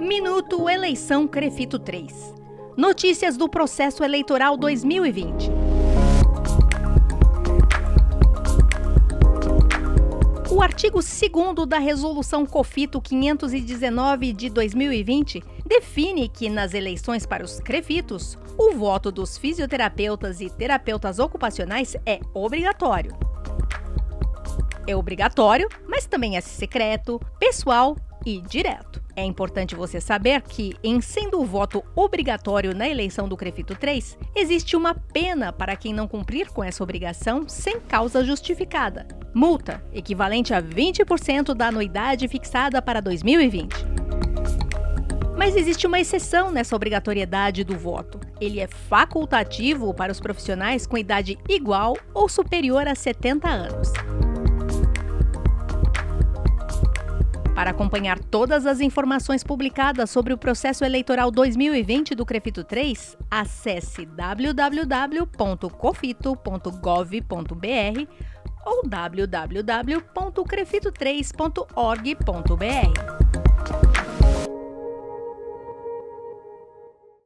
Minuto Eleição Crefito 3. Notícias do processo eleitoral 2020. O artigo 2 da Resolução COFITO 519 de 2020 define que nas eleições para os crefitos, o voto dos fisioterapeutas e terapeutas ocupacionais é obrigatório. É obrigatório, mas também é secreto, pessoal e direto. É importante você saber que, em sendo o voto obrigatório na eleição do Crefito 3, existe uma pena para quem não cumprir com essa obrigação sem causa justificada. Multa, equivalente a 20% da anuidade fixada para 2020. Mas existe uma exceção nessa obrigatoriedade do voto. Ele é facultativo para os profissionais com idade igual ou superior a 70 anos. Para acompanhar todas as informações publicadas sobre o processo eleitoral 2020 do Crefito 3, acesse www.cofito.gov.br ou www.crefito3.org.br.